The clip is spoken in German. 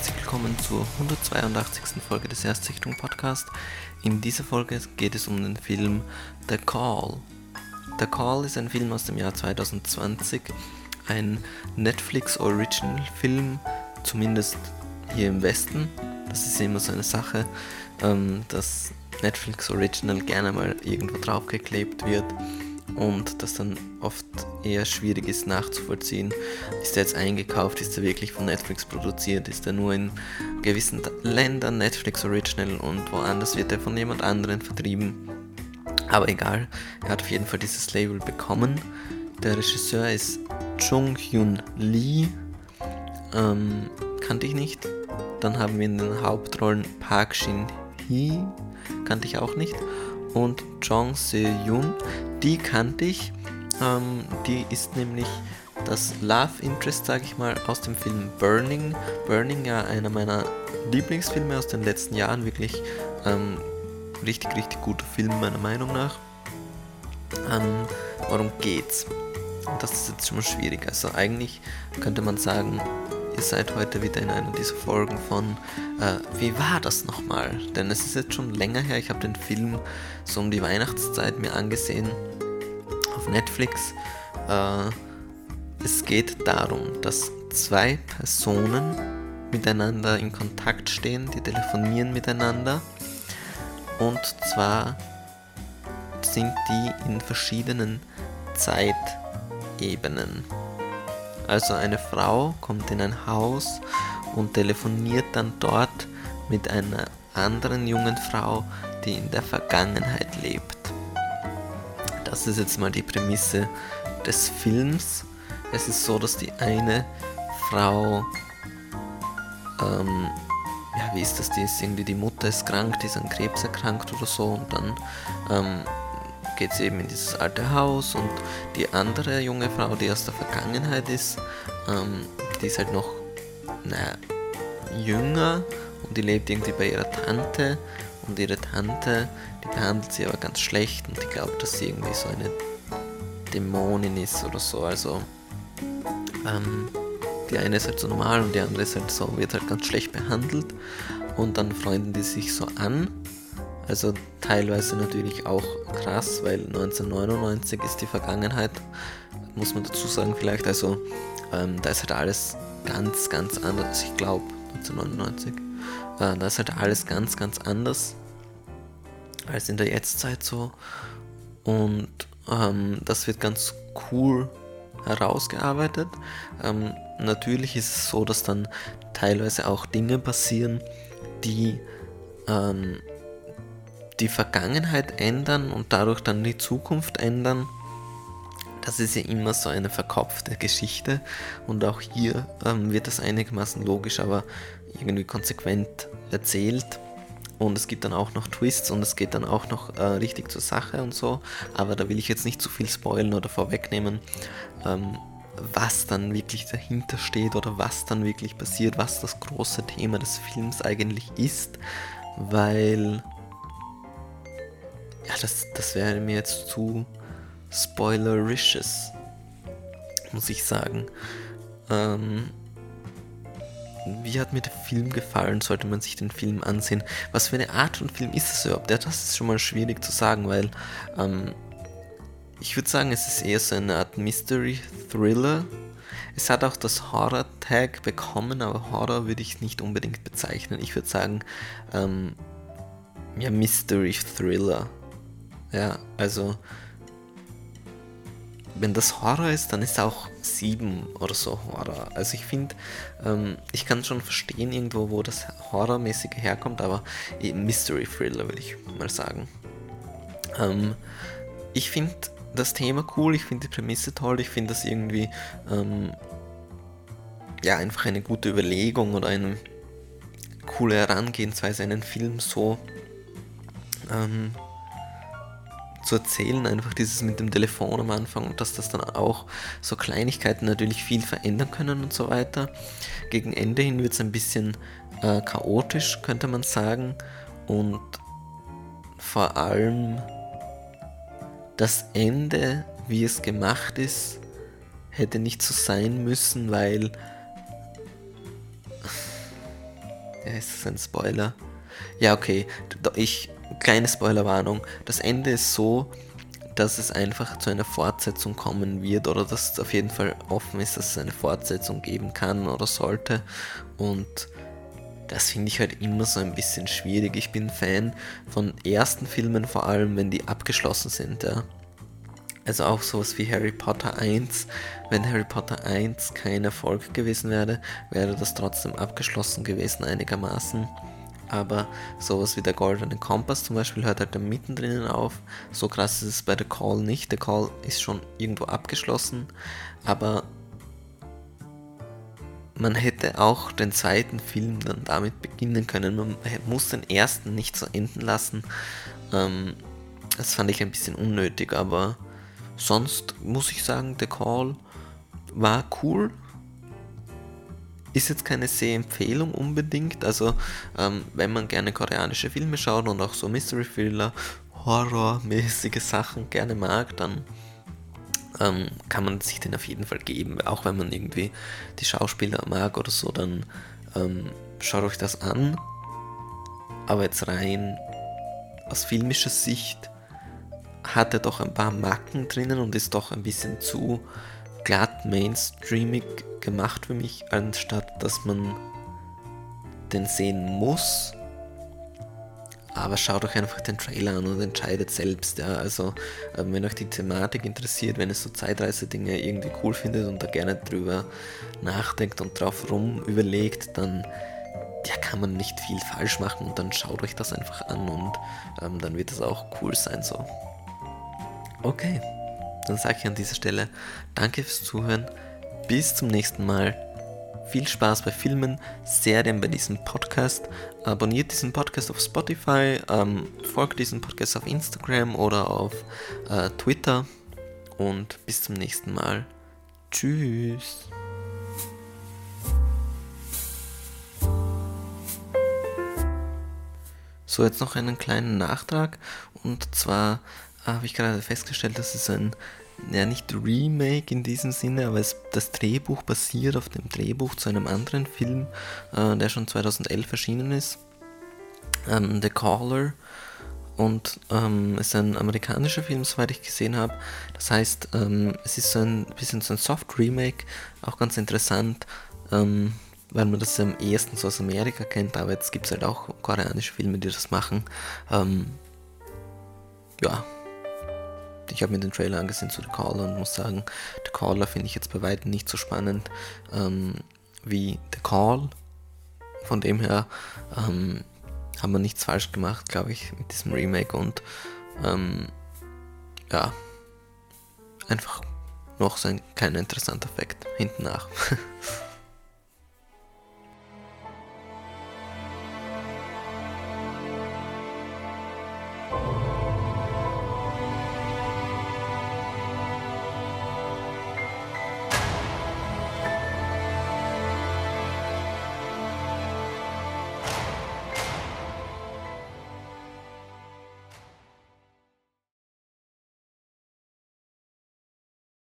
Herzlich willkommen zur 182. Folge des Erstsichtung Podcast. In dieser Folge geht es um den Film The Call. The Call ist ein Film aus dem Jahr 2020, ein Netflix Original Film, zumindest hier im Westen. Das ist immer so eine Sache, ähm, dass Netflix Original gerne mal irgendwo draufgeklebt wird und das dann oft eher schwierig ist nachzuvollziehen. Ist er jetzt eingekauft? Ist er wirklich von Netflix produziert? Ist er nur in gewissen Ländern Netflix Original und woanders wird er von jemand anderen vertrieben? Aber egal, er hat auf jeden Fall dieses Label bekommen. Der Regisseur ist Chung Hyun Lee. Ähm, kannte ich nicht. Dann haben wir in den Hauptrollen Park Shin Hee, kannte ich auch nicht. Und Jong Se-yoon, die kannte ich. Ähm, die ist nämlich das Love Interest, sage ich mal, aus dem Film Burning. Burning, ja einer meiner Lieblingsfilme aus den letzten Jahren, wirklich ähm, richtig, richtig guter Film meiner Meinung nach. Ähm, worum geht's? Das ist jetzt schon mal schwierig. Also eigentlich könnte man sagen, ihr seid heute wieder in einer dieser Folgen von äh, Wie war das nochmal? Denn es ist jetzt schon länger her, ich habe den Film so um die Weihnachtszeit mir angesehen auf Netflix. Äh, es geht darum, dass zwei Personen miteinander in Kontakt stehen, die telefonieren miteinander. Und zwar sind die in verschiedenen Zeitebenen. Also eine Frau kommt in ein Haus und telefoniert dann dort mit einer anderen jungen Frau, die in der Vergangenheit lebt. Das ist jetzt mal die Prämisse des Films. Es ist so, dass die eine Frau, ähm, ja, wie ist das, die ist irgendwie, die Mutter ist krank, die ist an Krebs erkrankt oder so und dann ähm, geht sie eben in dieses alte Haus und die andere junge Frau, die aus der Vergangenheit ist, ähm, die ist halt noch, naja, jünger und die lebt irgendwie bei ihrer Tante und ihre Tante, die behandelt sie aber ganz schlecht und die glaubt, dass sie irgendwie so eine Dämonin ist oder so. Also ähm, die eine ist halt so normal und die andere ist halt so, wird halt ganz schlecht behandelt und dann freunden die sich so an. Also teilweise natürlich auch krass, weil 1999 ist die Vergangenheit, muss man dazu sagen vielleicht. Also ähm, da ist halt alles ganz, ganz anders. Ich glaube 1999. Äh, da ist halt alles ganz, ganz anders als in der Jetztzeit so. Und ähm, das wird ganz cool herausgearbeitet. Ähm, natürlich ist es so, dass dann teilweise auch Dinge passieren, die ähm, die Vergangenheit ändern und dadurch dann die Zukunft ändern. Das ist ja immer so eine verkopfte Geschichte und auch hier ähm, wird das einigermaßen logisch, aber irgendwie konsequent erzählt. Und es gibt dann auch noch Twists und es geht dann auch noch äh, richtig zur Sache und so. Aber da will ich jetzt nicht zu viel spoilen oder vorwegnehmen, ähm, was dann wirklich dahinter steht oder was dann wirklich passiert, was das große Thema des Films eigentlich ist. Weil ja, das, das wäre mir jetzt zu spoilericious, muss ich sagen. Ähm, wie hat mir der Film gefallen? Sollte man sich den Film ansehen? Was für eine Art von Film ist es überhaupt? Ja, das ist schon mal schwierig zu sagen, weil ähm, ich würde sagen, es ist eher so eine Art Mystery-Thriller. Es hat auch das Horror-Tag bekommen, aber Horror würde ich nicht unbedingt bezeichnen. Ich würde sagen, ähm, ja, Mystery-Thriller. Ja, also wenn das Horror ist, dann ist auch 7 oder so Horror. Also ich finde, ähm, ich kann schon verstehen irgendwo, wo das Horrormäßige herkommt, aber Mystery Thriller würde ich mal sagen. Ähm, ich finde das Thema cool, ich finde die Prämisse toll, ich finde das irgendwie ähm, ja einfach eine gute Überlegung oder eine coole Herangehensweise, einen Film so ähm, zu erzählen, einfach dieses mit dem Telefon am Anfang und dass das dann auch so Kleinigkeiten natürlich viel verändern können und so weiter. Gegen Ende hin wird es ein bisschen äh, chaotisch, könnte man sagen. Und vor allem das Ende, wie es gemacht ist, hätte nicht so sein müssen, weil Ja, ist das ein Spoiler? Ja, okay. Ich, kleine Spoilerwarnung. Das Ende ist so, dass es einfach zu einer Fortsetzung kommen wird oder dass es auf jeden Fall offen ist, dass es eine Fortsetzung geben kann oder sollte. Und das finde ich halt immer so ein bisschen schwierig. Ich bin Fan von ersten Filmen, vor allem wenn die abgeschlossen sind. Ja. Also auch sowas wie Harry Potter 1. Wenn Harry Potter 1 kein Erfolg gewesen wäre, wäre das trotzdem abgeschlossen gewesen einigermaßen. Aber sowas wie der Goldene Kompass zum Beispiel hört halt da mittendrin auf. So krass ist es bei The Call nicht. The Call ist schon irgendwo abgeschlossen. Aber man hätte auch den zweiten Film dann damit beginnen können. Man muss den ersten nicht so enden lassen. Ähm, das fand ich ein bisschen unnötig, aber Sonst muss ich sagen, The Call war cool. Ist jetzt keine Sehempfehlung unbedingt. Also, ähm, wenn man gerne koreanische Filme schaut und auch so Mystery Thriller, Horror-mäßige Sachen gerne mag, dann ähm, kann man sich den auf jeden Fall geben. Auch wenn man irgendwie die Schauspieler mag oder so, dann ähm, schaut euch das an. Aber jetzt rein aus filmischer Sicht hat er doch ein paar Macken drinnen und ist doch ein bisschen zu glatt mainstreamig gemacht für mich, anstatt dass man den sehen muss. Aber schaut euch einfach den Trailer an und entscheidet selbst. Ja. Also, ähm, wenn euch die Thematik interessiert, wenn ihr so Zeitreise-Dinge irgendwie cool findet und da gerne drüber nachdenkt und drauf rum überlegt, dann ja, kann man nicht viel falsch machen und dann schaut euch das einfach an und ähm, dann wird es auch cool sein so. Okay, dann sage ich an dieser Stelle danke fürs Zuhören. Bis zum nächsten Mal. Viel Spaß bei Filmen, Serien bei diesem Podcast. Abonniert diesen Podcast auf Spotify, ähm, folgt diesem Podcast auf Instagram oder auf äh, Twitter. Und bis zum nächsten Mal. Tschüss. So, jetzt noch einen kleinen Nachtrag. Und zwar habe ich gerade festgestellt, dass es ein, ja nicht Remake in diesem Sinne, aber es, das Drehbuch basiert auf dem Drehbuch zu einem anderen Film, äh, der schon 2011 erschienen ist, ähm, The Caller. Und ähm, es ist ein amerikanischer Film, soweit ich gesehen habe. Das heißt, ähm, es ist so ein bisschen so ein Soft-Remake, auch ganz interessant, ähm, weil man das am ehesten so aus Amerika kennt, aber jetzt gibt es halt auch koreanische Filme, die das machen. Ähm, ja, ich habe mir den Trailer angesehen zu The Caller und muss sagen, The Caller finde ich jetzt bei weitem nicht so spannend ähm, wie The Call. Von dem her ähm, haben wir nichts falsch gemacht, glaube ich, mit diesem Remake und ähm, ja, einfach noch so ein kleiner interessanter Fakt hinten nach.